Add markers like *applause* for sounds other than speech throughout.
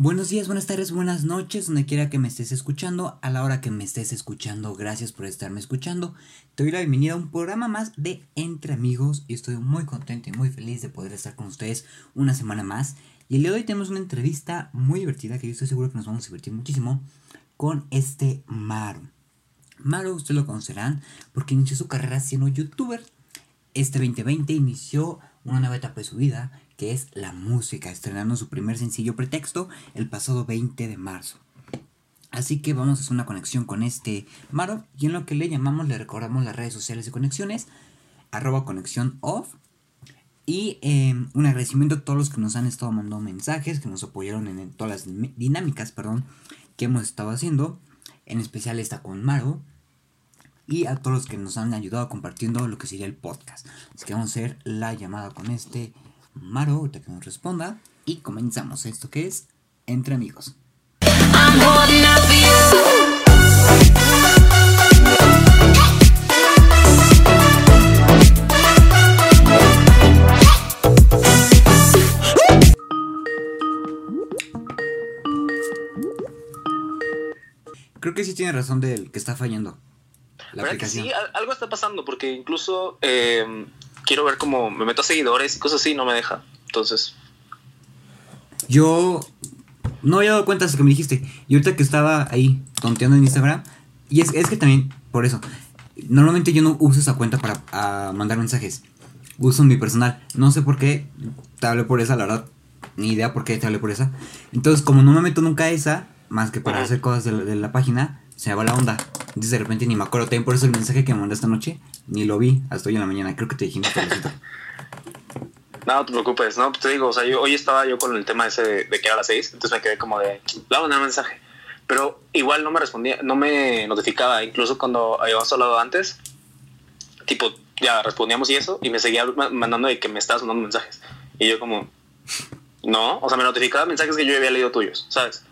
Buenos días, buenas tardes, buenas noches, donde quiera que me estés escuchando, a la hora que me estés escuchando, gracias por estarme escuchando. Te doy la bienvenida a un programa más de Entre Amigos y estoy muy contento y muy feliz de poder estar con ustedes una semana más. Y el día de hoy tenemos una entrevista muy divertida que yo estoy seguro que nos vamos a divertir muchísimo con este Maro. Maro, ustedes lo conocerán porque inició su carrera siendo youtuber. Este 2020 inició una nueva etapa de su vida que es la música, estrenando su primer sencillo Pretexto el pasado 20 de marzo. Así que vamos a hacer una conexión con este Maro y en lo que le llamamos le recordamos las redes sociales de conexiones, arroba conexión off. Y em, un agradecimiento a todos los que nos han estado mandando mensajes, que nos apoyaron en, todas las dinámicas perdón, que hemos estado haciendo. En especial esta con Maro. Y a todos los que nos han ayudado compartiendo lo que sería el podcast. Así que vamos a hacer la llamada con este Maro, ahorita que nos responda. Y comenzamos esto que es Entre Amigos. Creo que sí tiene razón del que está fallando la aplicación. sí, algo está pasando porque incluso eh, quiero ver cómo me meto a seguidores y cosas así, no me deja. Entonces. Yo no había dado cuenta hasta que me dijiste. Y ahorita que estaba ahí tonteando en Instagram. Y es, que también, por eso. Normalmente yo no uso esa cuenta para mandar mensajes. Uso mi personal. No sé por qué te hablé por esa, la verdad. Ni idea por qué te hablé por esa. Entonces, como no me meto nunca a esa, más que para hacer cosas de la, página, se me va la onda. Entonces de repente ni me acuerdo. También por eso el mensaje que me mandé esta noche ni lo vi hasta hoy en la mañana. Creo que te dijimos No, no te preocupes, no, te digo, o sea, yo, hoy estaba yo con el tema ese de, que era a las seis, entonces me quedé como de, le voy a mandar mensaje. Pero igual no me respondía, no me notificaba, incluso cuando habíamos hablado antes, tipo, ya respondíamos y eso, y me seguía mandando de que me estabas mandando mensajes. Y yo como, no, o sea, me notificaba mensajes que yo había leído tuyos, ¿sabes?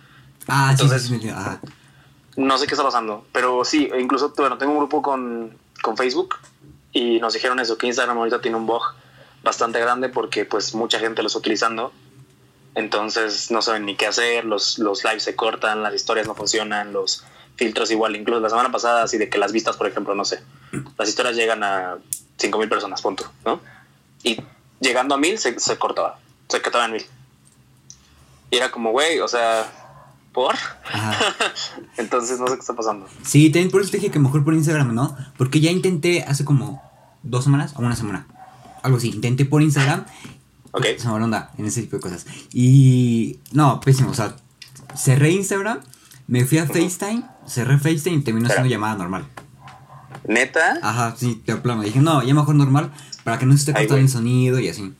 Ah, Entonces, sí, sí, No sé qué está pasando, pero sí, incluso, bueno, tengo un grupo con, con Facebook y nos dijeron eso, que Instagram ahorita tiene un bug bastante grande porque pues mucha gente lo está utilizando. Entonces no saben ni qué hacer, los, los lives se cortan, las historias no funcionan, los filtros igual. Incluso la semana pasada, así de que las vistas, por ejemplo, no sé, las historias llegan a 5.000 personas, punto, ¿no? Y llegando a 1.000 se, se cortaba, se cortaba en 1.000. Y era como, güey, o sea, ¿Por? *laughs* Entonces no sé qué está pasando. Sí, también por eso te dije que mejor por Instagram, ¿no? Porque ya intenté hace como dos semanas o una semana. Algo así. Intenté por Instagram. Ok. Se me onda en ese tipo de cosas. Y. No, pésimo. O sea, cerré Instagram, me fui a FaceTime, cerré FaceTime y terminó siendo llamada normal. ¿Neta? Ajá, sí, te aplaudo. Dije, no, ya mejor normal para que no se esté cortando el sonido y así.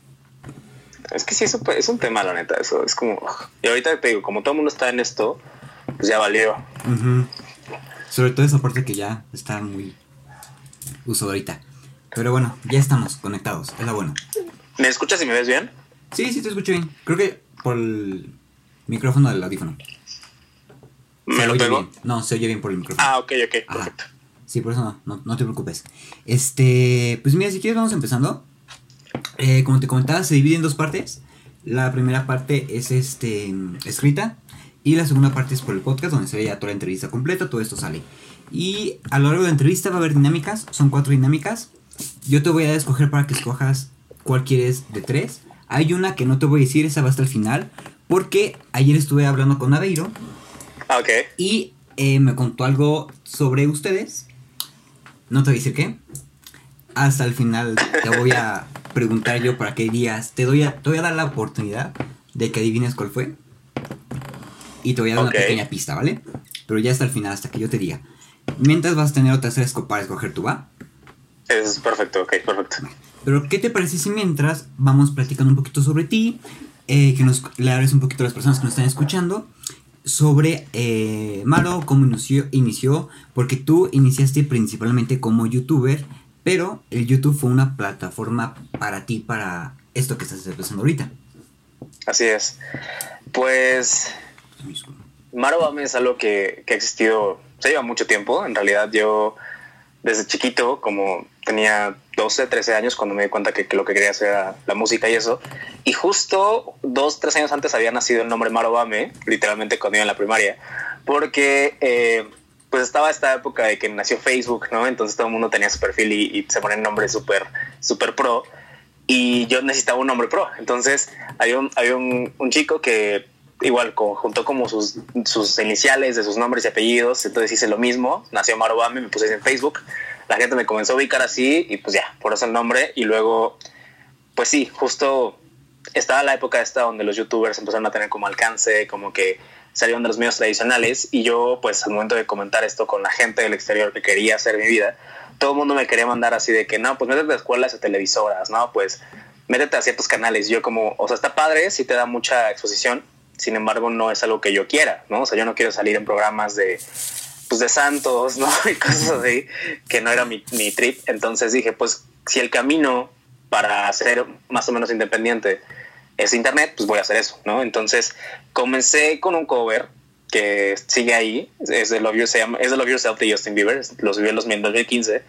Es que sí, eso es un tema, la neta. Eso es como. Y ahorita te digo, como todo el mundo está en esto, pues ya valió. Sobre todo esa parte que ya está muy uso ahorita. Pero bueno, ya estamos conectados. Es la bueno. ¿Me escuchas y me ves bien? Sí, sí, te escucho bien. Creo que por el micrófono del audífono. ¿Me lo oye bien. No, se oye bien por el micrófono. Ah, ok, ok, perfecto. Sí, por eso no, no, no te preocupes. Este, pues mira, si quieres vamos empezando. Eh, como te comentaba, se divide en dos partes. La primera parte es este, escrita y la segunda parte es por el podcast, donde se ve ya toda la entrevista completa, todo esto sale. Y a lo largo de la entrevista va a haber dinámicas, son cuatro dinámicas. Yo te voy a escoger para que escojas cuál quieres de tres. Hay una que no te voy a decir, esa va hasta el final, porque ayer estuve hablando con Aveiro. Ah, ok. Y eh, me contó algo sobre ustedes. No te voy a decir qué. Hasta el final te voy a preguntar yo para qué dirías. Te, doy a, te voy a dar la oportunidad de que adivines cuál fue. Y te voy a dar una pequeña pista, ¿vale? Pero ya hasta el final, hasta que yo te diga. Mientras vas a tener otras tres para escoger tú, ¿va? Es perfecto, ok, perfecto. Pero, ¿qué te parece si mientras vamos platicando un poquito sobre ti? Eh, que nos le hables un poquito a las personas que nos están escuchando sobre eh, Maro, cómo inició, inició, porque tú iniciaste principalmente como youtuber pero el YouTube fue una plataforma para ti, para esto que estás empezando ahorita. Así es. Pues Marobame es algo que, que, ha existido, se lleva mucho tiempo. En realidad yo desde chiquito, como tenía 12, 13 años cuando me di cuenta que, lo que quería hacer era la música y eso. Y justo dos, tres años antes había nacido el nombre Marobame, literalmente cuando iba en la primaria, porque eh, pues estaba esta época de que nació Facebook, ¿no? Entonces todo el mundo tenía su perfil y, se ponen nombre súper, súper pro. Y yo necesitaba un nombre pro. Entonces había un, había un, un chico que igual juntó como sus, sus iniciales de sus nombres y apellidos. Entonces hice lo mismo. Nació Marobame, me puse en Facebook la gente me comenzó a ubicar así y pues ya, por eso el nombre. Y luego, pues sí, justo estaba la época esta donde los youtubers empezaron a tener como alcance, como que salieron de los medios tradicionales y yo pues al momento de comentar esto con la gente del exterior que quería hacer mi vida, todo el mundo me quería mandar así de que no, pues métete a escuelas o televisoras, no, pues métete a ciertos canales. Yo como, o sea, está padre, sí te da mucha exposición, sin embargo no es algo que yo quiera, ¿no? O sea, yo no quiero salir en programas de pues de santos, ¿no? *laughs* Y cosas así, que no era mi, mi trip. Entonces dije, pues si el camino para ser más o menos independiente es internet, pues voy a hacer eso, ¿no? Entonces comencé con un cover que sigue ahí, es de Love Yourself, es de Love Yourself de Justin Bieber, lo subí en 2015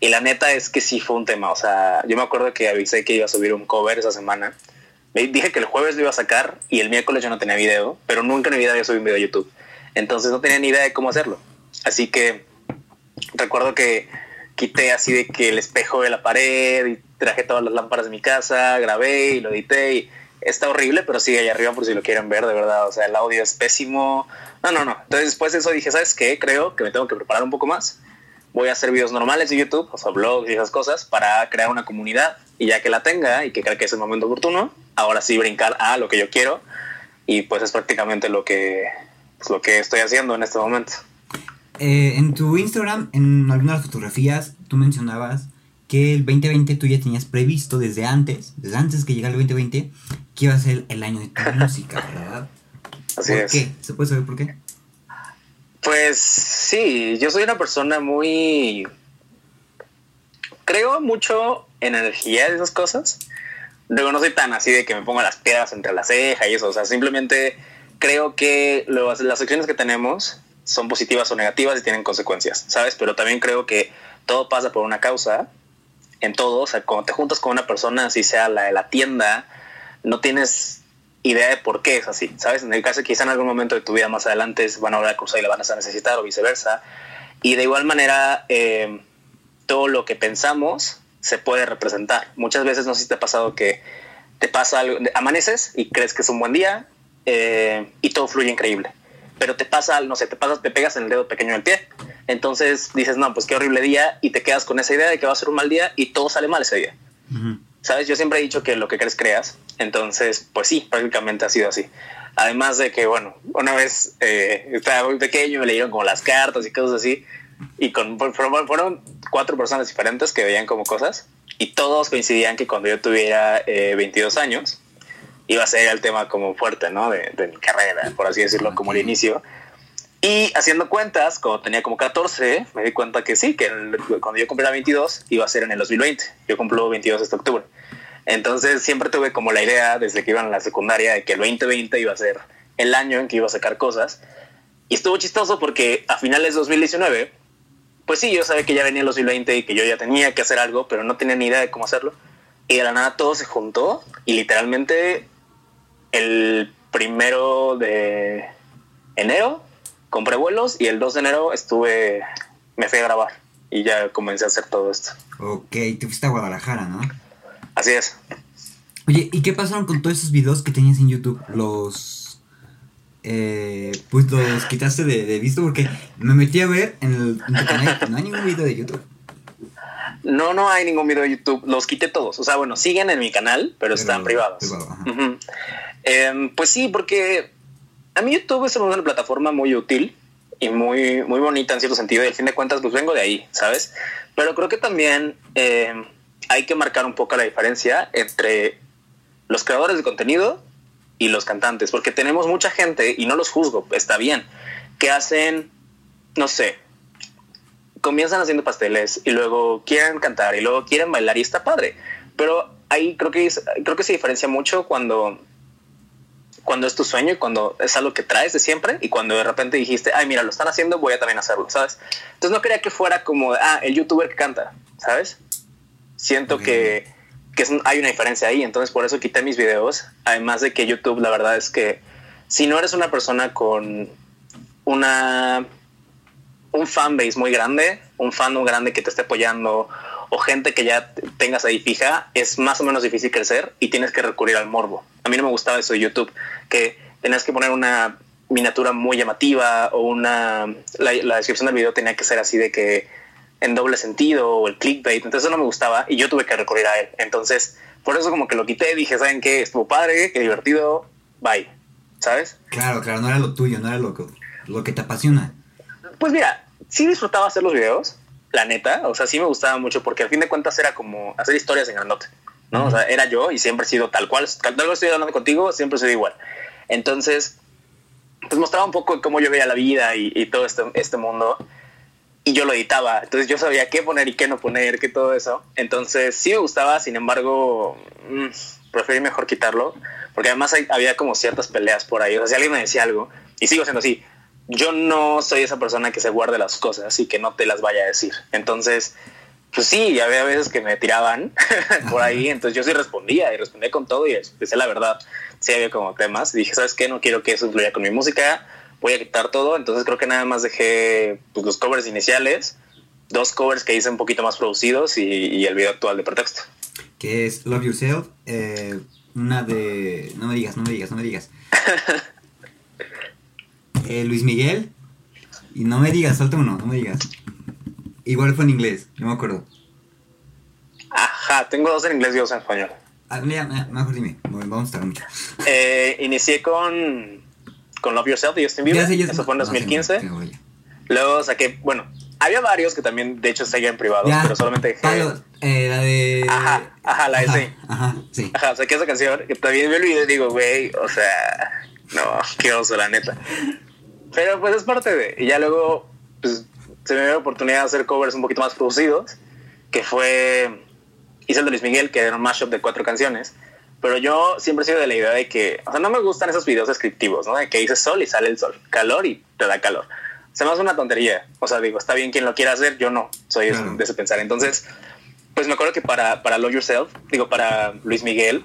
y la neta es que sí fue un tema, o sea, yo me acuerdo que avisé que iba a subir un cover esa semana, dije que el jueves lo iba a sacar y el miércoles yo no tenía video, pero nunca en mi vida había subido un video a YouTube, entonces no tenía ni idea de cómo hacerlo. Así que recuerdo que quité así de que el espejo de la pared y traje todas las lámparas de mi casa, grabé y lo edité y está horrible, pero sigue ahí arriba por si lo quieren ver, de verdad. O sea, el audio es pésimo. No, no, no. Entonces después de eso dije, ¿sabes qué? Creo que me tengo que preparar un poco más. Voy a hacer videos normales de YouTube, o sea, blogs y esas cosas, para crear una comunidad. Y ya que la tenga y que creo que es el momento oportuno, ahora sí brincar a lo que yo quiero. Y pues es prácticamente lo que, pues, lo que estoy haciendo en este momento. Eh, en tu Instagram, en algunas fotografías, tú mencionabas que el 2020 tú ya tenías previsto desde antes, desde antes que llegara el 2020, que iba a ser el año de tu *laughs* música, ¿verdad? Así ¿Por es. qué? ¿Se puede saber por qué? Pues sí, yo soy una persona muy... Creo mucho en energía de esas cosas. Luego no soy tan así de que me ponga las piedras entre la ceja y eso. O sea, simplemente creo que las acciones que tenemos son positivas o negativas y tienen consecuencias, ¿sabes? Pero también creo que todo pasa por una causa en todo. O sea, cuando te juntas con una persona, así sea la de la tienda, no tienes idea de por qué es así, ¿sabes? En el caso quizá en algún momento de tu vida más adelante van a a cruzar y la van a necesitar o viceversa. Y de igual manera, eh, todo lo que pensamos se puede representar. Muchas veces no sé si te ha pasado que te pasa algo, amaneces y crees que es un buen día eh, y todo fluye increíble pero te pasa, no sé, te te pegas en el dedo pequeño del pie. Entonces dices, no, pues qué horrible día y te quedas con esa idea de que va a ser un mal día y todo sale mal ese día. ¿Sabes? Yo siempre he dicho que lo que crees creas. Entonces, pues sí, prácticamente ha sido así. Además de que, bueno, una vez eh, estaba muy pequeño, me leyeron como las cartas y cosas así. Y con, fueron, cuatro personas diferentes que veían como cosas. Y todos coincidían que cuando yo tuviera 22 eh, años, iba a ser el tema como fuerte, ¿no? De, mi carrera, por así decirlo, como el inicio. Y haciendo cuentas, cuando tenía como 14, me di cuenta que sí, que cuando yo cumpliera 22, iba a ser en el 2020. Yo cumplo 22 este octubre. Entonces siempre tuve como la idea, desde que iba en la secundaria, de que el 2020 iba a ser el año en que iba a sacar cosas. Y estuvo chistoso porque a finales de 2019, pues sí, yo sabía que ya venía el 2020 y que yo ya tenía que hacer algo, pero no tenía ni idea de cómo hacerlo. Y de la nada todo se juntó y literalmente el primero de enero compré vuelos y el 2 de enero estuve, me fui a grabar y ya comencé a hacer todo esto. Ok, te fuiste a Guadalajara, ¿no? Así es. Oye, ¿y qué pasaron con todos esos videos que tenías en YouTube? Los... Eh, pues los quitaste de, visto porque me metí a ver en el internet no hay ningún video de YouTube. No, no hay ningún video de YouTube. Los quité todos. O sea, bueno, siguen en mi canal, pero, están privados. Em, pues sí, porque a mí YouTube es una plataforma muy útil y muy, muy bonita en cierto sentido. Y al fin de cuentas, pues vengo de ahí, ¿sabes? Pero creo que también em, hay que marcar un poco la diferencia entre los creadores de contenido y los cantantes, porque tenemos mucha gente, y no los juzgo, está bien, que hacen, no sé, comienzan haciendo pasteles y luego quieren cantar y luego quieren bailar y está padre. Pero ahí creo que, creo que se diferencia mucho cuando cuando es tu sueño y cuando es algo que traes de siempre y cuando de repente dijiste, ay, mira, lo están haciendo, voy a también hacerlo, ¿sabes? Entonces no quería que fuera como, ah, el youtuber que canta, ¿sabes? Siento que, que hay una diferencia ahí, entonces por eso quité mis videos. Además de que YouTube, la verdad es que si no eres una persona con una un fanbase muy grande, un fan muy grande que te esté apoyando o gente que ya tengas ahí fija, es más o menos difícil crecer y tienes que recurrir al morbo. A mí no me gustaba eso de YouTube, que tenías que poner una miniatura muy llamativa o una la, descripción del video tenía que ser así de que en doble sentido o el clickbait, entonces eso no me gustaba y yo tuve que recurrir a él. Entonces, por eso como que lo quité, dije, ¿saben qué? Estuvo padre, qué divertido, bye. ¿Sabes? Claro, claro, no era lo tuyo, no era lo que, lo que te apasiona. Pues mira, sí disfrutaba hacer los videos, la neta, o sea, sí me gustaba mucho porque al fin de cuentas era como hacer historias en grandote, ¿no? O sea, era yo y siempre he sido tal cual, tal cual estoy hablando contigo, siempre soy igual. Entonces, pues mostraba un poco cómo yo veía la vida y, todo este, este mundo y yo lo editaba, entonces yo sabía qué poner y qué no poner, qué todo eso. Entonces sí me gustaba, sin embargo, mmm, preferí mejor quitarlo, porque además había como ciertas peleas por ahí. O sea, si alguien me decía algo, y sigo siendo así, yo no soy esa persona que se guarde las cosas y que no te las vaya a decir. Entonces, pues sí, había veces que me tiraban *laughs* por ahí, entonces yo sí respondía y respondía con todo y decía la verdad. Sí había como temas. dije, ¿sabes qué? No quiero que eso influya con mi música, voy a quitar todo. Entonces creo que nada más dejé pues, los covers iniciales, dos covers que hice un poquito más producidos y, el video actual de pretexto. Que es Love Yourself, eh, una de... No me digas, no me digas, no me digas. *laughs* Eh, Luis Miguel. Y no me digas, salta uno, no me digas. Igual fue en inglés, no me acuerdo. Ajá, tengo dos en inglés y dos en español. Ah, mejor dime, vamos a estar mucho. Eh, inicié con, con Love Yourself de Justin Bieber. Eso fue en 2015. Luego saqué, bueno, había varios que también, de hecho, seguían privados, pero solamente dejé. eh, la de. Ajá, ajá, la de sí. Ajá, sí. Ajá, saqué esa canción que también me olvidé y digo, güey, o sea, no, qué oso, la neta. Pero pues es parte de. Y ya luego pues, se me dio la oportunidad de hacer covers un poquito más producidos, que fue. Hice el de Luis Miguel, que era un mashup de cuatro canciones. Pero yo siempre he sido de la idea de que, o sea, no me gustan esos videos descriptivos, ¿no? De que dices sol y sale el sol, calor y te da calor. Se me hace una tontería. O sea, digo, está bien quien lo quiera hacer, yo no soy de ese pensar. Entonces, pues me acuerdo que para, para Love Yourself, digo, para Luis Miguel,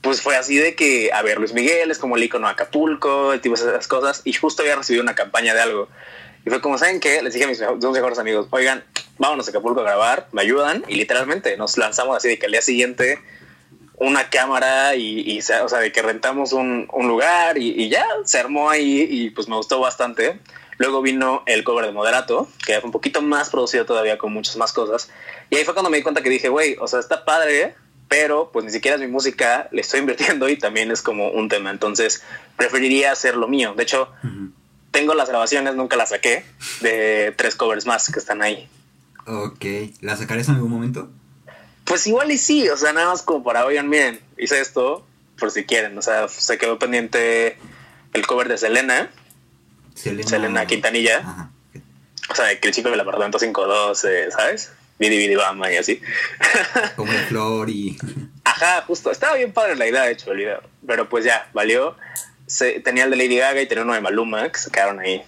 pues fue así de que, a ver, Luis Miguel es como el icono de Acapulco, el tipo de esas cosas, y justo había recibido una campaña de algo. Y fue como, ¿saben qué? Les dije a mis dos mejores amigos, oigan, vámonos a Acapulco a grabar, me ayudan, y literalmente nos lanzamos así de que al día siguiente una cámara y, o sea, de que rentamos un, lugar y, y, ya se armó ahí y pues me gustó bastante. Luego vino el cover de Moderato, que fue un poquito más producido todavía con muchas más cosas. Y ahí fue cuando me di cuenta que dije, güey, o sea, está padre, pero pues ni siquiera es mi música, le estoy *laughs* invirtiendo y también es como un tema, entonces preferiría hacer lo mío. De hecho, tengo las grabaciones, nunca las saqué, de tres covers más que están ahí. Ok, ¿las sacarás en algún momento? Pues igual y sí, o sea, nada más como para, oigan, miren, hice esto, por si quieren, o sea, se quedó pendiente el cover de Selena, Selena, Quintanilla, o sea, que el chico del apartamento 512, ¿sabes? Vidi Vidi Bama y así. *laughs* Como el flor y. Ajá, justo. Estaba bien padre la idea, de hecho, el video. Pero pues ya, valió. Se, tenía el de Lady Gaga y tenía uno de Maluma que se quedaron ahí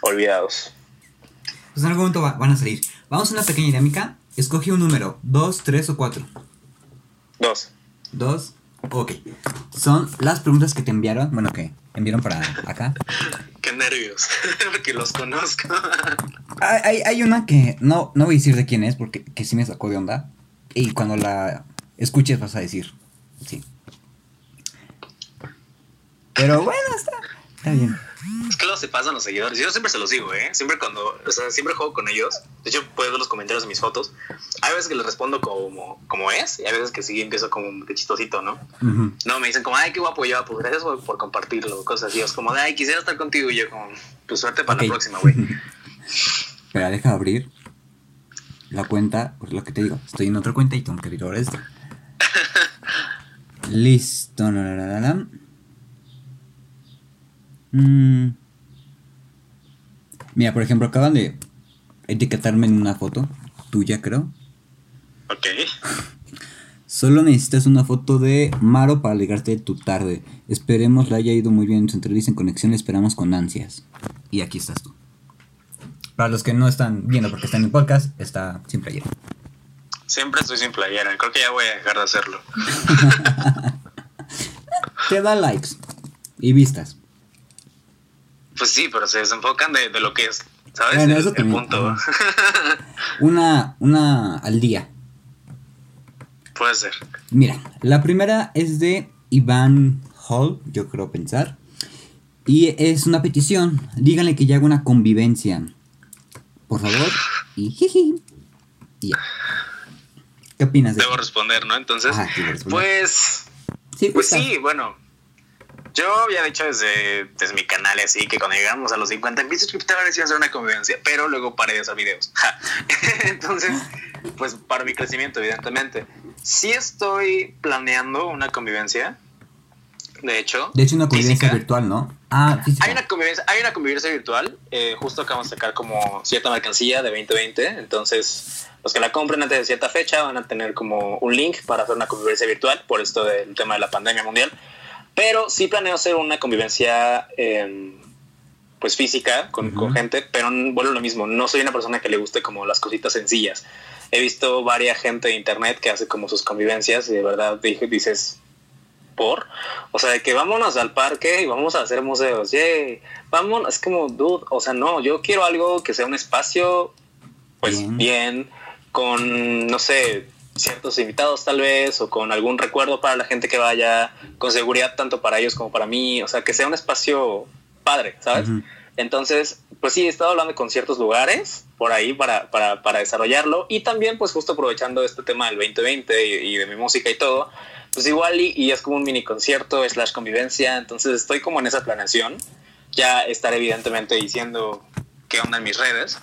olvidados. Pues en algún momento van a salir. Vamos a una pequeña dinámica. Escoge un número: ¿dos, tres o cuatro? Dos. Dos. Ok. Son las preguntas que te enviaron. Bueno, que enviaron para acá. Nervios, *laughs* porque los conozco. hay, hay, una que no, no voy a decir de quién es, porque que sí me sacó de onda. Y cuando la escuches vas a decir, sí. Pero bueno, está, está bien. Es que luego se pasan los seguidores. Yo siempre se los digo, ¿eh? Siempre cuando, o sea, siempre juego con ellos. De hecho, puedes ver los comentarios de mis fotos. Hay veces que les respondo como, como es y hay veces que sí empiezo como de chistosito, ¿no? No, me dicen como, ay, qué guapo yo, pues gracias por, compartirlo, cosas así. Es como, ay, quisiera estar contigo y yo como, pues suerte para la próxima, güey. *laughs* Pero deja abrir la cuenta, pues lo que te digo, estoy en otra cuenta y tengo que abrir ahora esto. Listo, no, no, no, no. Mm. Mira, por ejemplo, acaban de etiquetarme en una foto tuya, creo. Ok. *laughs* Solo necesitas una foto de Maro para ligarte tu tarde. Esperemos le haya ido muy bien en su entrevista en conexión, le esperamos con ansias. Y aquí estás tú. Para los que no están viendo porque están en podcast, está siempre ayer. siempre estoy sin playera. Creo que ya voy a dejar de hacerlo. *laughs* Te da likes y vistas. Pues sí, pero se desenfocan de, de lo que es, ¿sabes? Bueno, eso el, punto. *laughs* una, una al día. Puede ser. Mira, la primera es de Iván Hall, yo creo pensar. Y es una petición. Díganle que ya haga una convivencia. Por favor. Y jiji. ¿Qué opinas de Debo responder, ¿no? Entonces, pues. Sí, pues sí, bueno. Yo había dicho desde, desde mi canal así que cuando llegamos a los 50 mil suscriptores iba a hacer una convivencia, pero luego paré de hacer videos. *laughs* Entonces, pues para mi crecimiento, evidentemente. Sí estoy planeando una convivencia, de hecho. De hecho, una convivencia virtual, ¿no? Ah, física. Hay una convivencia, hay una convivencia virtual. Eh, justo acabamos de sacar como cierta mercancía de 2020. Entonces, los que la compren antes de cierta fecha van a tener como un link para hacer una convivencia virtual por esto del tema de la pandemia mundial. Pero sí planeo hacer una convivencia em, pues física con, con, gente, pero bueno, lo mismo, no soy una persona que le guste como las cositas sencillas. He visto varias gente de internet que hace como sus convivencias y de verdad dices, por, o sea, de que vámonos al parque y vamos a hacer museos, yay, vámonos, es como, dude, o sea, no, yo quiero algo que sea un espacio, pues bien con, no sé, ciertos invitados tal vez, o con algún recuerdo para la gente que vaya, con seguridad tanto para ellos como para mí, o sea, que sea un espacio padre, ¿sabes? Entonces, pues sí, he estado hablando con ciertos lugares por ahí para, para, para, desarrollarlo y también pues justo aprovechando este tema del 2020 y, de mi música y todo, pues igual y, y, es como un mini concierto slash convivencia, entonces estoy como en esa planeación, ya estaré evidentemente diciendo qué onda en mis redes,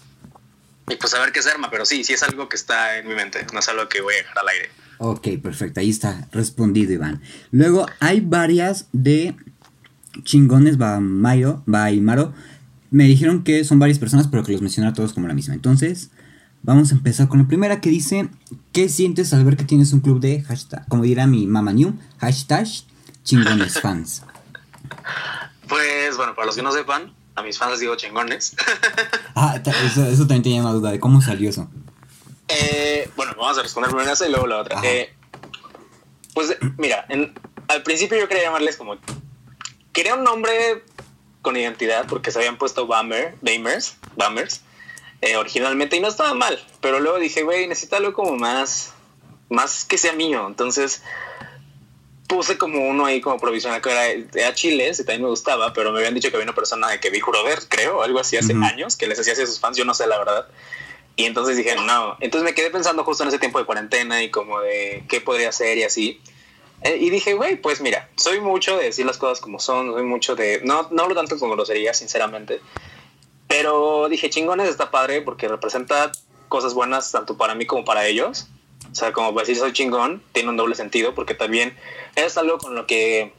y pues a ver qué se arma, pero sí, sí es algo que está en mi mente, no es algo que voy a dejar al aire. Ok, perfecto, ahí está respondido Iván. Luego hay varias de chingones Mayo, Maro. Me dijeron que son varias personas, pero que los menciona todos como la misma. Entonces, vamos a empezar con la primera que dice, ¿qué sientes al ver que tienes un club de hashtag, como dirá mi mamá new, hashtag chingones *laughs* fans? Pues bueno, para los que no sepan, a mis fans les digo chingones. *laughs* ah, eso, eso, también tenía una duda de cómo salió eso. Eh, bueno, vamos a responder primero esa y luego la otra. Eh, pues mira, al principio yo quería llamarles como... Quería un nombre con identidad porque se habían puesto Bammer, Bamers, Bamers, eh, originalmente y no estaba mal, pero luego dije, güey, necesito algo como más, más que sea mío. Entonces puse como uno ahí como provisional que era, era Chiles y también me gustaba, pero me habían dicho que había una persona de que vi Jurover, creo, algo así hace años, que les hacía a sus fans, yo no sé la verdad. Y entonces dije, no. Entonces me quedé pensando justo en ese tiempo de cuarentena y como de qué podría hacer y así. Eh, y dije, güey, pues mira, soy mucho de decir las cosas como son, soy mucho de. No, no hablo tanto como grosería, sinceramente. Pero dije, chingones está padre porque representa cosas buenas tanto para mí como para ellos. O sea, como decir soy chingón, tiene un doble sentido porque también es algo con lo que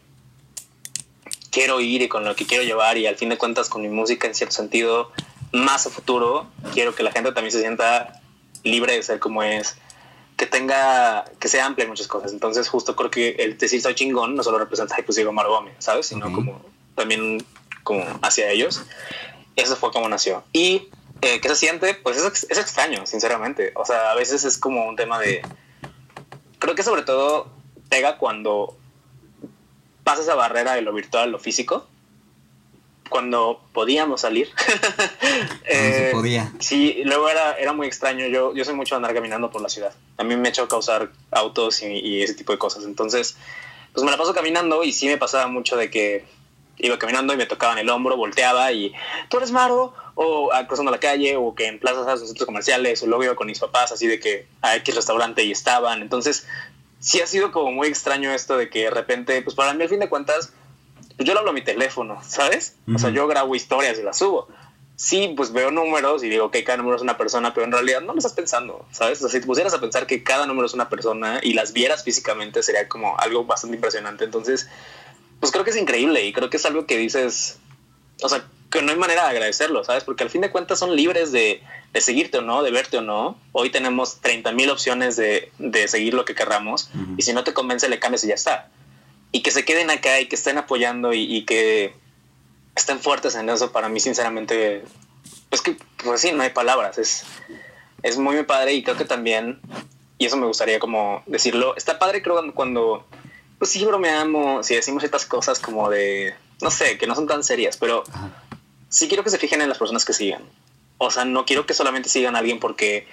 quiero ir y con lo que quiero llevar y al fin de cuentas con mi música en cierto sentido más a futuro quiero que la gente también se sienta libre de ser como es que tenga que sea amplia en muchas cosas. Entonces justo creo que el decir soy chingón no solo representa pues digo Gómez sabes sino como también como hacia ellos. Eso fue como nació. Y eh, ¿qué se siente? Pues es, es extraño, sinceramente. O sea, a veces es como un tema de... Creo que sobre todo pega cuando pasa esa barrera de lo virtual a lo físico. Cuando podíamos salir. *laughs* eh, podía. Sí, luego era, era muy extraño. Yo, yo soy mucho de andar caminando por la ciudad. A mí me ha hecho causar autos y, y ese tipo de cosas. Entonces, pues me la paso caminando y sí me pasaba mucho de que iba caminando y me tocaban el hombro, volteaba y tú eres Maro, o ah, cruzando la calle, o que en plazas, en centros comerciales, o luego iba con mis papás, así de que a X restaurante y estaban. Entonces, sí ha sido como muy extraño esto de que de repente, pues para mí al fin de cuentas, pues yo lo hablo a mi teléfono, ¿sabes? O sea, yo grabo historias y las subo. Sí, pues veo números y digo que cada número es una persona, pero en realidad no lo estás pensando, ¿sabes? O sea, si te pusieras a pensar que cada número es una persona y las vieras físicamente, sería como algo bastante impresionante. Entonces, pues creo que es increíble y creo que es algo que dices, o sea, que no hay manera de agradecerlo, ¿sabes? Porque al fin de cuentas son libres de, de seguirte o no, de verte o no. Hoy tenemos 30 mil opciones de, de, seguir lo que querramos y si no te convence le cambias y ya está. Y que se queden acá y que estén apoyando y, y que estén fuertes en eso, para mí sinceramente, pues que, pues sí, no hay palabras, es, es muy, muy padre y creo que también y eso me gustaría como decirlo. Está padre creo cuando, cuando pues sí bromeamos, si decimos ciertas cosas como de, no sé, que no son tan serias, pero sí quiero que se fijen en las personas que sigan. O sea, no quiero que solamente sigan a alguien porque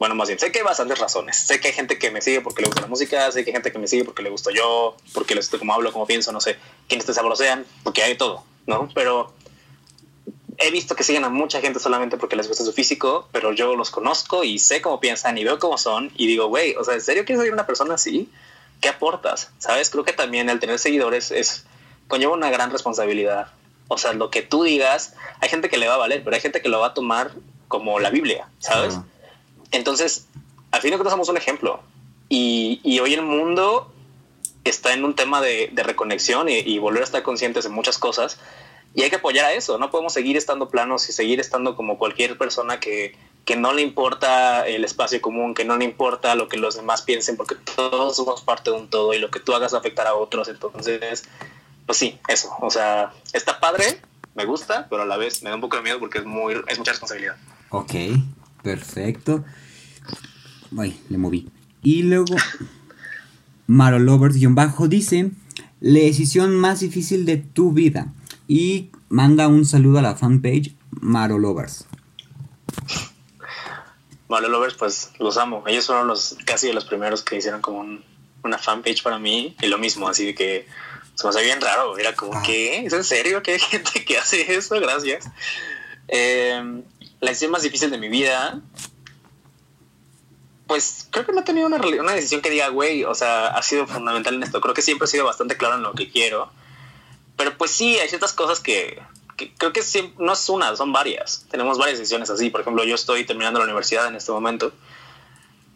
bueno, más bien, sé que hay bastantes razones. Sé que hay gente que me sigue porque le gusta la música, sé que hay gente que me sigue porque le gusto yo, porque les gusta cómo hablo, cómo pienso, no sé, quiénes te sabrosean, porque hay todo, ¿no? Pero he visto que siguen a mucha gente solamente porque les gusta su físico, pero yo los conozco y sé cómo piensan y veo cómo son y digo, güey, o sea, ¿en serio quieres ser una persona así? ¿Qué aportas? ¿Sabes? Creo que también el tener seguidores es conlleva una gran responsabilidad. O sea, lo que tú digas, hay gente que le va a valer, pero hay gente que lo va a tomar como la Biblia, ¿sabes? Entonces, al fin y al cabo somos un ejemplo. Y, hoy el mundo está en un tema de, reconexión y, volver a estar conscientes de muchas cosas. Y hay que apoyar a eso. No podemos seguir estando planos y seguir estando como cualquier persona que, que no le importa el espacio común, que no le importa lo que los demás piensen, porque todos somos parte de un todo y lo que tú hagas afectar a otros. Entonces, pues sí, eso. O sea, está padre, me gusta, pero a la vez me da un poco de miedo porque es, muy, es mucha responsabilidad. Ok, perfecto. Ay, le moví. Y luego, *laughs* Maro Lovers-bajo dice, la decisión más difícil de tu vida. Y manda un saludo a la fanpage Maro Lovers. Maro Lovers, pues los amo. Ellos fueron los casi los primeros que hicieron como una fanpage para mí. Y lo mismo, así de que se me hace bien raro. Era como, ah. ¿qué? ¿Es en serio que hay gente que hace eso? Gracias. Eh, la decisión más difícil de mi vida pues creo que no he tenido una, una decisión que diga, güey, o sea, ha sido fundamental en esto. Creo que siempre he sido bastante claro en lo que quiero. Pero pues sí, hay ciertas cosas que, creo que no es una, son varias. Tenemos varias decisiones así. Por ejemplo, yo estoy terminando la universidad en este momento.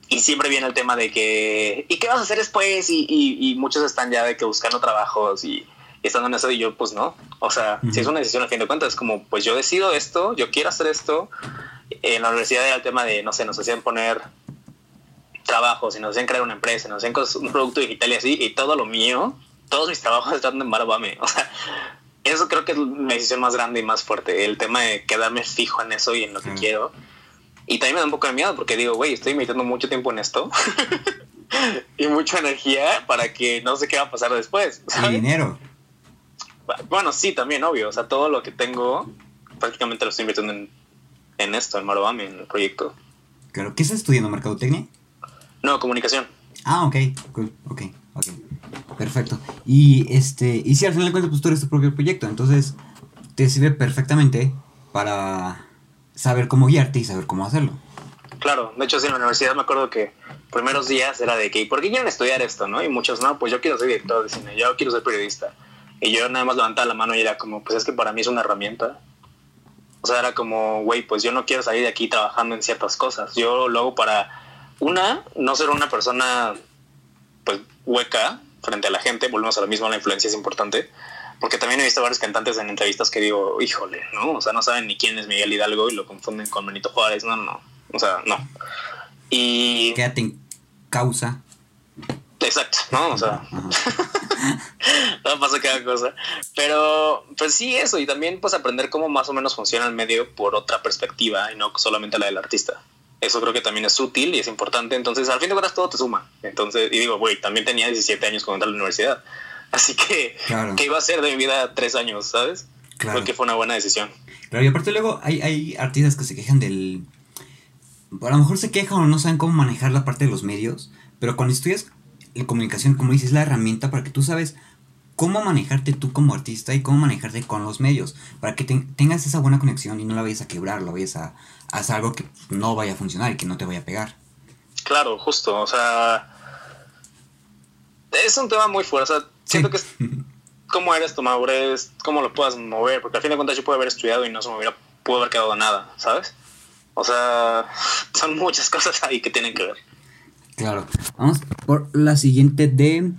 Y siempre viene el tema de que, ¿y qué vas a hacer después? Y, y, muchos están ya de que buscando trabajos y, estando en eso y yo, pues no. O sea, si es una decisión a fin de cuentas, es como, pues yo decido esto, yo quiero hacer esto. En la universidad era el tema de, no sé, nos hacían poner trabajos, y nos hacían crear una empresa, nos hacían un producto digital y así, y todo lo mío, todos mis trabajos están en Barbame. O sea, eso creo que es mi decisión más grande y más fuerte, el tema de quedarme fijo en eso y en lo que quiero. Y también me da un poco de miedo porque digo, güey, estoy metiendo mucho tiempo en esto *laughs* y mucha energía para que no sé qué va a pasar después. ¿sabes? Y dinero. Bueno, sí, también, obvio. O sea, todo lo que tengo prácticamente lo estoy invirtiendo en, en esto, en Marobami, en el proyecto. Claro, ¿qué estás estudiando? ¿Mercadotecnia? No, comunicación. Ah, ok, cool, ok, ok. Perfecto. Y este, y si al final de cuentas, pues tú eres tu propio proyecto, entonces te sirve perfectamente para saber cómo guiarte y saber cómo hacerlo. Claro, de hecho, sí, en la universidad me acuerdo que primeros días era de que, ¿por qué quieren estudiar esto, no? Y muchos, no, pues yo quiero ser director de cine, yo quiero ser periodista. Y yo nada más levantaba la mano y era como, pues es que para mí es una herramienta. O sea, era como, güey, pues yo no quiero salir de aquí trabajando en ciertas cosas. Yo lo hago para una, no ser una persona pues hueca frente a la gente, volvemos a lo mismo, la influencia es importante, porque también he visto varios cantantes en entrevistas que digo, híjole, ¿no? O sea, no saben ni quién es Miguel Hidalgo y lo confunden con Benito Juárez, no, no, o sea, no. Y... Quédate en causa. Exacto, ¿no? O sea, *laughs* no pasa cada cosa. Pero, pues sí, eso, y también pues aprender cómo más o menos funciona el medio por otra perspectiva y no solamente la del artista. Eso creo que también es útil y es importante. Entonces, al fin de cuentas, todo te suma. Entonces, y digo, güey, también tenía 17 años cuando entré a la universidad. Así que, ¿qué iba a ser de mi vida tres años, sabes? Claro. Creo que fue una buena decisión. Claro, y aparte luego hay, hay artistas que se quejan del... A lo mejor se quejan o no saben cómo manejar la parte de los medios, pero cuando estudias la comunicación, como dices, es la herramienta para que tú sabes cómo manejarte tú como artista y cómo manejarte con los medios, para que tengas esa buena conexión y no la vayas a quebrar, lo vayas a, hacer algo que no vaya a funcionar y que no te vaya a pegar. Claro, justo, o sea, es un tema muy fuerte, o sea, siento que es cómo eres tu madurez, cómo lo puedas mover, porque al fin de cuentas yo puedo haber estudiado y no se me hubiera, pudo haber quedado nada, ¿sabes? O sea, *laughs* son muchas cosas ahí que tienen que ver. Claro, vamos por la siguiente de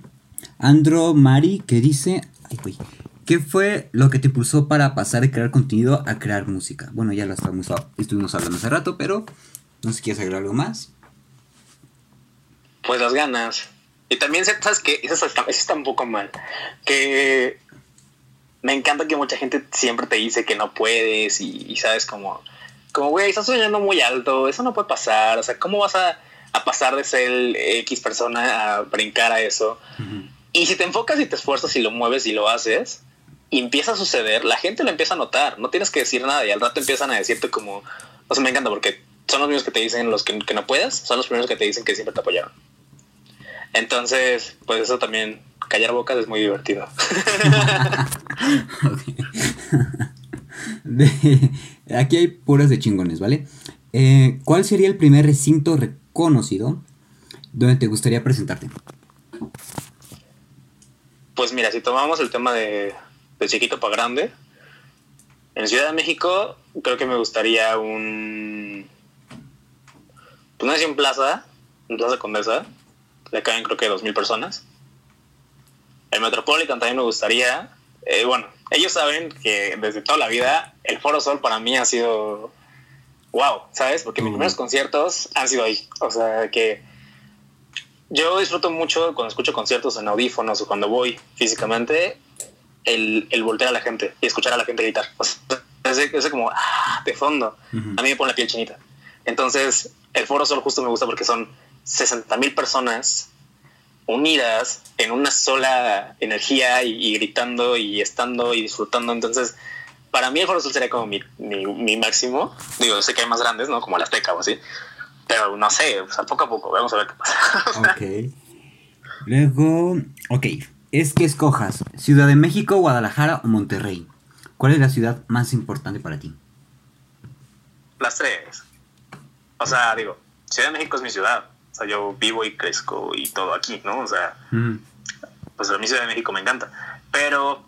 Andro Mari que dice, ay, ¿qué fue lo que te impulsó para pasar de crear contenido a crear música? Bueno, ya lo estamos, estuvimos hablando hace rato, pero no sé si quieres agregar algo más. Pues las ganas. Y también sabes que eso está, un poco mal. Que me encanta que mucha gente siempre te dice que no puedes y, y sabes como, como, güey, estás soñando muy alto, eso no puede pasar. O sea, ¿cómo vas a a pasar de ser X persona a brincar a eso. Y si te enfocas y te esfuerzas y lo mueves y lo haces, y empieza a suceder, la gente lo empieza a notar. No tienes que decir nada y al rato empiezan a decirte como, o sea, me encanta porque son los mismos que te dicen los que, que no puedes, son los primeros que te dicen que siempre te apoyaron. Entonces, pues eso también, callar bocas es muy divertido. *laughs* aquí hay puras de chingones, ¿vale? Eh, ¿Cuál sería el primer recinto reconocido donde te gustaría presentarte? Pues mira, si tomamos el tema de, de chiquito para grande, en Ciudad de México creo que me gustaría un... Pues no sé si un plaza, un plaza Condesa, le caen creo que dos mil personas. El Metropolitan también me gustaría. Eh, bueno, ellos saben que desde toda la vida el Foro Sol para mí ha sido wow, ¿sabes? Porque mis primeros conciertos han sido ahí. O sea, que yo disfruto mucho cuando escucho conciertos en audífonos o cuando voy físicamente, el, el voltear a la gente y escuchar a la gente gritar. O sea, ese, como ah, de fondo. A mí me pone la piel chinita. Entonces, el Foro Sol justo me gusta porque son 60 mil personas unidas en una sola energía y, gritando y estando y disfrutando. Entonces, para mí el Foro Sol sería como mi, mi, máximo. Digo, sé que hay más grandes, ¿no? Como la Azteca o así. Pero no sé, o sea, poco a poco, vamos a ver qué pasa. *laughs* ok. Luego, ok, es que escojas Ciudad de México, Guadalajara o Monterrey. ¿Cuál es la ciudad más importante para ti? Las tres. O sea, digo, Ciudad de México es mi ciudad. O sea, yo vivo y crezco y todo aquí, ¿no? O sea, pues a mí Ciudad de México me encanta. Pero,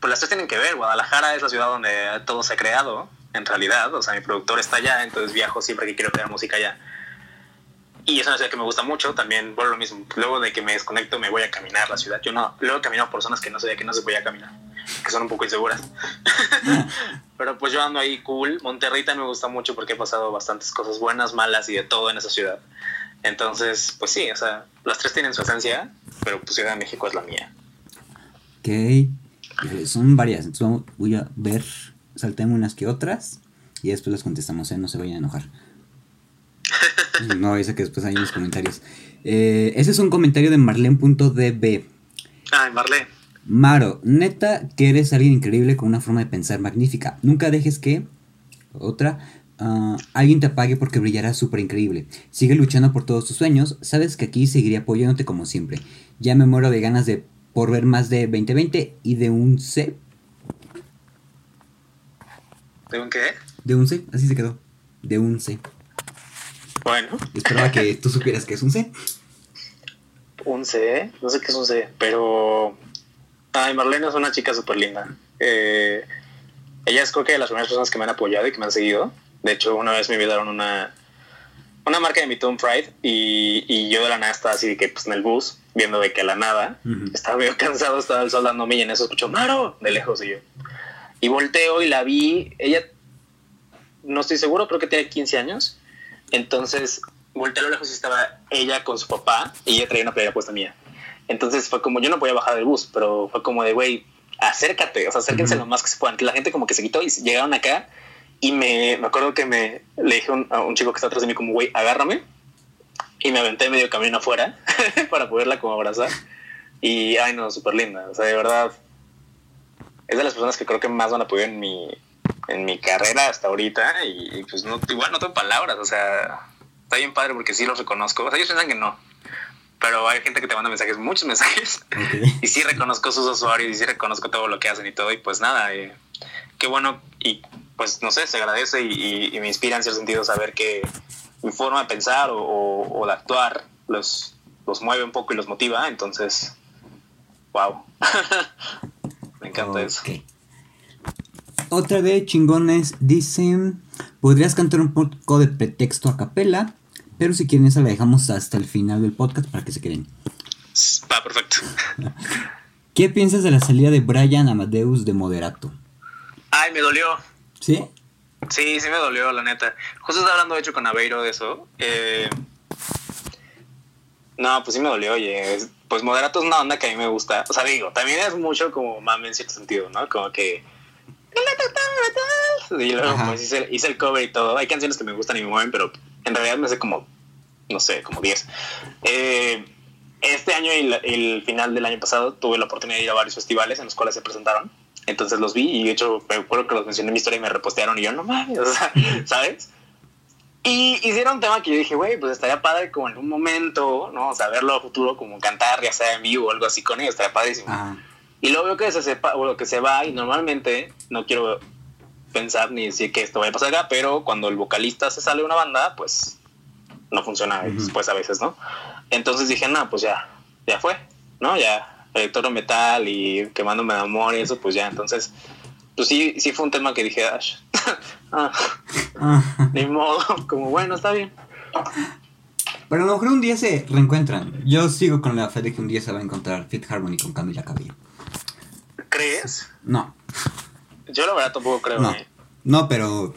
pues las tres tienen que ver. Guadalajara es la ciudad donde todo se ha creado, en realidad. O sea, mi productor está allá, entonces viajo siempre que quiero crear música allá. Y es una ciudad que me gusta mucho. También, bueno, lo mismo. Luego de que me desconecto, me voy a caminar la ciudad. Yo no, luego he caminado por zonas que no sabía que no se podía caminar, que son un poco inseguras. *laughs* *laughs* Pero pues yo ando ahí cool. Monterrey también me gusta mucho porque he pasado bastantes cosas buenas, malas y de todo en esa ciudad. Entonces, pues sí, o sea, las tres tienen su esencia, pero pues Ciudad de México es la mía. Ok, son varias. Entonces voy a ver, saltemos unas que otras y después las contestamos, ¿eh? No se vayan a enojar. *laughs* no, ese que después hay en los comentarios. Eh, ese es un comentario de marlene.db. Ay, Marlene. Maro, neta que eres alguien increíble con una forma de pensar magnífica. Nunca dejes que, otra, ah, alguien te apague porque brillarás súper increíble. Sigue luchando por todos tus sueños. Sabes que aquí seguiré apoyándote como siempre. Ya me muero de ganas de por ver más de 2020 y de un C. ¿De un qué? De un C, así se quedó. De un C. Bueno. Esperaba que *laughs* tú supieras que es un C. Un C, no sé qué es un C, pero Ay, Marlene es una chica súper linda. Eh, ella es creo que de las primeras personas que me han apoyado y que me han seguido. De hecho, una vez me enviaron una, una marca de mi Tom Pride y, y, yo de la nada estaba así que pues en el bus, viendo de que a la nada, estaba medio cansado, estaba el sol dándome y en eso escucho Maro de lejos y yo. Y volteo y la vi, ella, no estoy seguro, creo que tiene 15 años. Entonces, volteé a lo lejos y estaba ella con su papá y ella traía una playera puesta mía. Entonces fue como, yo no podía bajar del bus, pero fue como de, güey, acércate, o sea, acérquense lo más que se puedan. La gente como que se quitó y llegaron acá y me, me acuerdo que me le dije a un chico que está atrás de mí como, güey, agárrame. Y me aventé medio camino afuera *laughs* para poderla como abrazar. Y, ay, no, súper linda. O sea, de verdad, es de las personas que creo que más van a apoyar en mi, en mi carrera hasta ahorita. Y, pues no, igual no tengo palabras, o sea, está bien padre porque sí los reconozco. O sea, ellos piensan que no, pero hay gente que te manda mensajes, muchos mensajes, y sí reconozco sus usuarios y sí reconozco todo lo que hacen y todo, y pues nada, eh, qué bueno, y pues no sé, se agradece y, me inspira en cierto sentido saber que mi forma de pensar o, de actuar los, los mueve un poco y los motiva, entonces, wow, *laughs* me encanta eso. Otra de chingones dicen, ¿podrías cantar un poco de pretexto a capela? Pero si quieren, esa la dejamos hasta el final del podcast para que se queden. Va, perfecto. ¿Qué piensas de la salida de Brian Amadeus de Moderato? Ay, me dolió. ¿Sí? Sí, sí me dolió, la neta. Justo estaba hablando, de hecho, con Aveiro de eso. Eh, no, pues sí me dolió, oye. Pues Moderato es una onda que a mí me gusta. O sea, digo, también es mucho como mame en cierto sentido, ¿no? Como que... Y luego pues hice, hice, el cover y todo. Hay canciones que me gustan y me mueven, pero en realidad me hace como no sé, como 10. Eh, este año y el final del año pasado tuve la oportunidad de ir a varios festivales en los cuales se presentaron. Entonces los vi y de hecho me acuerdo que los mencioné en mi historia y me repostearon y yo no mames, *laughs* o sea, ¿sabes? Y hicieron un tema que yo dije, güey, pues estaría padre como en un momento, ¿no? O sea, verlo a futuro como cantar, ya sea en vivo o algo así con ellos, estaría padrísimo. Y luego veo que se sepa, o que se va y normalmente no quiero pensar ni decir que esto vaya a pasar acá, pero cuando el vocalista se sale de una banda, pues no funciona después a veces, ¿no? Entonces dije, no, pues ya, ya fue, ¿no? Ya, electro metal y quemándome de amor y eso, pues ya, entonces, pues sí, sí fue un tema que dije, *laughs* ah, *laughs* ni modo, *laughs* como bueno, está bien. Pero a lo mejor un día se reencuentran. Yo sigo con la fe de que un día se va a encontrar Fit Harmony con Camila Cabello. ¿Crees? No. Yo la verdad tampoco creo. No, ¿eh? no pero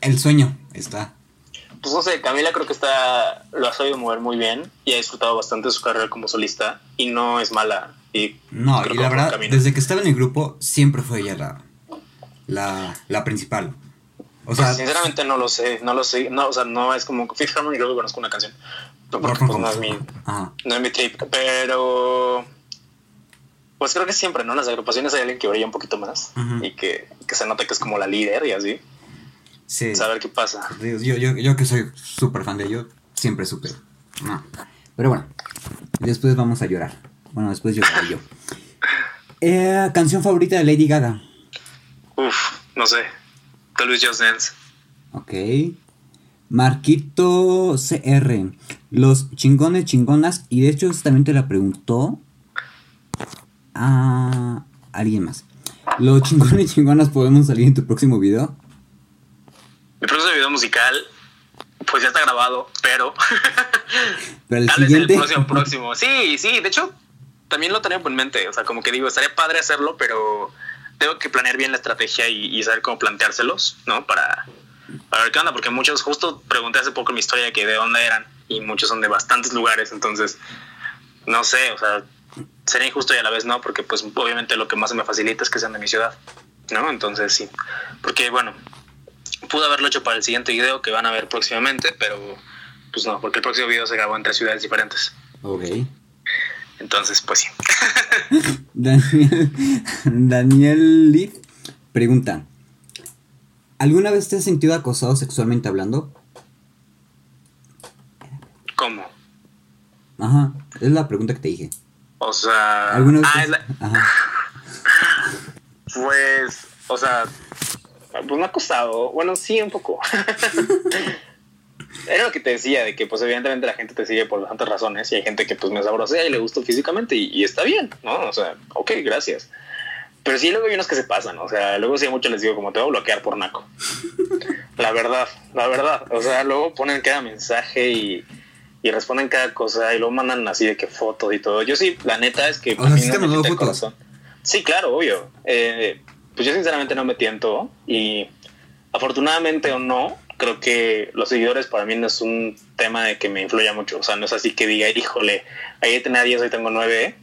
el sueño está pues no sé, Camila creo que está, lo ha sabido mover muy bien y ha disfrutado bastante de su carrera como solista y no es mala. Y no, y la verdad, desde que estaba en el grupo, siempre fue ella la, la, la principal. O sea, pues, sinceramente no lo sé, no lo sé, no, o sea, no es como Fifth Harmony creo que conozco una canción, porque pues, no es mi, no es mi trip, pero pues creo que siempre, ¿no? En las agrupaciones hay alguien que brilla un poquito más y que, que se nota que es como la líder y así. Sí. Saber qué pasa. Yo, yo, yo que soy súper fan de ellos, siempre supe. No. Pero bueno, después vamos a llorar. Bueno, después lloraré yo. *laughs* Eh, canción favorita de Lady Gaga. Uf, no sé. Tal vez Just Dance. Ok. Marquito CR. Los chingones, chingonas. Y de hecho, también te la preguntó a alguien más. Los chingones, chingonas podemos salir en tu próximo video. Mi próximo video musical, pues ya está grabado, pero. *laughs* pero el Tal siguiente. el próximo, próximo. Sí, sí, de hecho, también lo tenía en mente. O sea, como que digo, estaría padre hacerlo, pero tengo que planear bien la estrategia y, saber cómo planteárselos, ¿no? Para, para ver qué onda, porque muchos, justo pregunté hace poco en mi historia que de dónde eran, y muchos son de bastantes lugares, entonces, no sé, o sea, sería injusto y a la vez no, porque pues obviamente lo que más me facilita es que sean de mi ciudad, ¿no? Entonces sí, porque bueno, pude haberlo hecho para el siguiente video que van a ver próximamente, pero pues no, porque el próximo video se grabó en tres ciudades diferentes. Ok. Entonces, pues sí. *laughs* Daniel, Daniel Lee pregunta: ¿Alguna vez te has sentido acosado sexualmente hablando? ¿Cómo? Ajá, es la pregunta que te dije. O sea. ¿Alguna vez ah, es la... Ajá. Pues, o sea, pues me ha costado. Bueno, sí, un poco. *laughs* Era lo que te decía, de que pues evidentemente la gente te sigue por bastantes razones y hay gente que pues me sabrosea y le gustó físicamente y, está bien, ¿no? O sea, ok, gracias. Pero sí, luego hay unos que se pasan, o sea, luego sí mucho les digo como te voy a bloquear por naco. *laughs* La verdad, la verdad. O sea, luego ponen cada mensaje y, y responden cada cosa y luego mandan así de que fotos y todo. Yo sí, la neta es que... Sí, claro, obvio. Eh, pues yo sinceramente no me tiento y afortunadamente o no, creo que los seguidores para mí no es un tema de que me influya mucho. O sea, no es así que diga, híjole, ayer tenía 10, hoy tengo 9,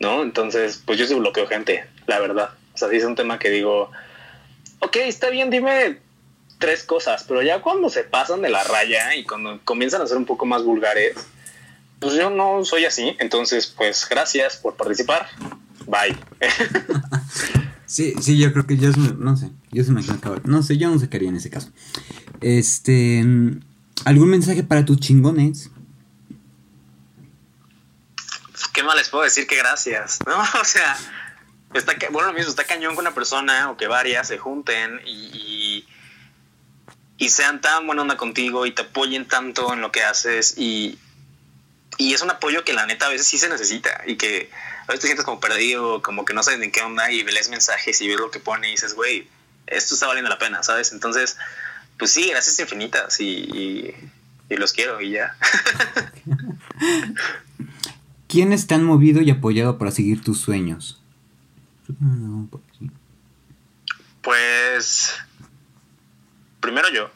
¿no? Entonces, pues yo sí bloqueo gente, la verdad. O sea, sí es un tema que digo, ok, está bien, dime tres cosas, pero ya cuando se pasan de la raya y cuando comienzan a ser un poco más vulgares, pues yo no soy así. Entonces, pues gracias por participar. Bye. *laughs* Sí, sí, yo creo que yo no sé, yo se me no sé, yo no sé qué haría en ese caso. Este, ¿algún mensaje para tus chingones? ¿Qué más les puedo decir que gracias? *laughs* ¿No? O sea, está, bueno, lo mismo, está cañón que una persona o que varias se junten y, y, sean tan buena onda contigo y te apoyen tanto en lo que haces y, y es un apoyo que la neta a veces sí se necesita y que a veces te sientes como perdido, como que no sabes ni qué onda y lees mensajes y ves lo que pone y dices, güey, esto está valiendo la pena, ¿sabes? Entonces, pues sí, gracias infinitas y, y, los quiero y ya. *laughs* ¿Quiénes te han movido y apoyado para seguir tus sueños? Pues primero yo.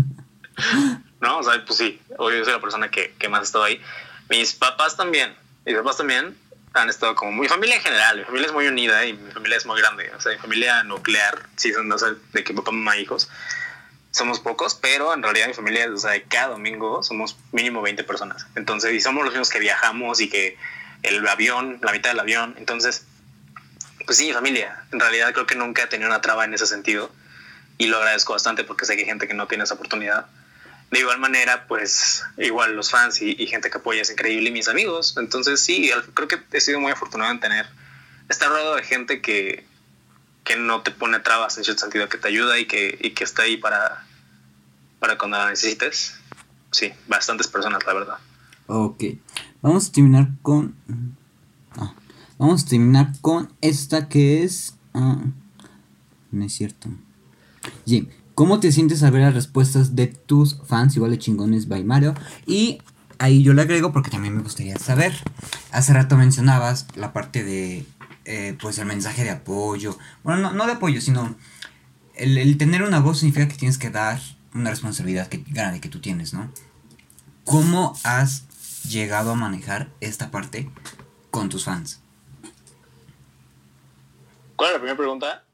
*laughs* no, o sea, pues sí, yo soy la persona que, que más ha estado ahí. Mis papás también, mis papás también, han estado como mi familia en general, mi familia es muy unida y mi familia es muy grande, o sea, mi familia nuclear, sí, son, sé, de que papá, mamá, hijos, somos pocos, pero en realidad mi familia, o sea, cada domingo somos mínimo 20 personas. Entonces, y somos los mismos que viajamos y que el avión, la mitad del avión. Entonces, pues sí, mi familia. En realidad creo que nunca he tenido una traba en ese sentido y lo agradezco bastante porque sé que hay gente que no tiene esa oportunidad. De igual manera, pues igual los fans y, gente que apoya es increíble y mis amigos. Entonces sí, creo que he sido muy afortunado en tener, estar rodeado de gente que, que no te pone trabas en cierto sentido, que te ayuda y que, y que está ahí para, para cuando la necesites. Sí, bastantes personas, la verdad. Ok, vamos a terminar con... Ah, vamos a terminar con esta que es... Ah, no es cierto. Jim, ¿cómo te sientes al ver las respuestas de tus fans, igual de chingones by Mario? Y ahí yo le agrego porque también me gustaría saber. Hace rato mencionabas la parte de eh, pues el mensaje de apoyo. Bueno, no, de apoyo, sino el, tener una voz significa que tienes que dar una responsabilidad que, grande que tú tienes, ¿no? ¿Cómo has llegado a manejar esta parte con tus fans? ¿Cuál es la primera pregunta?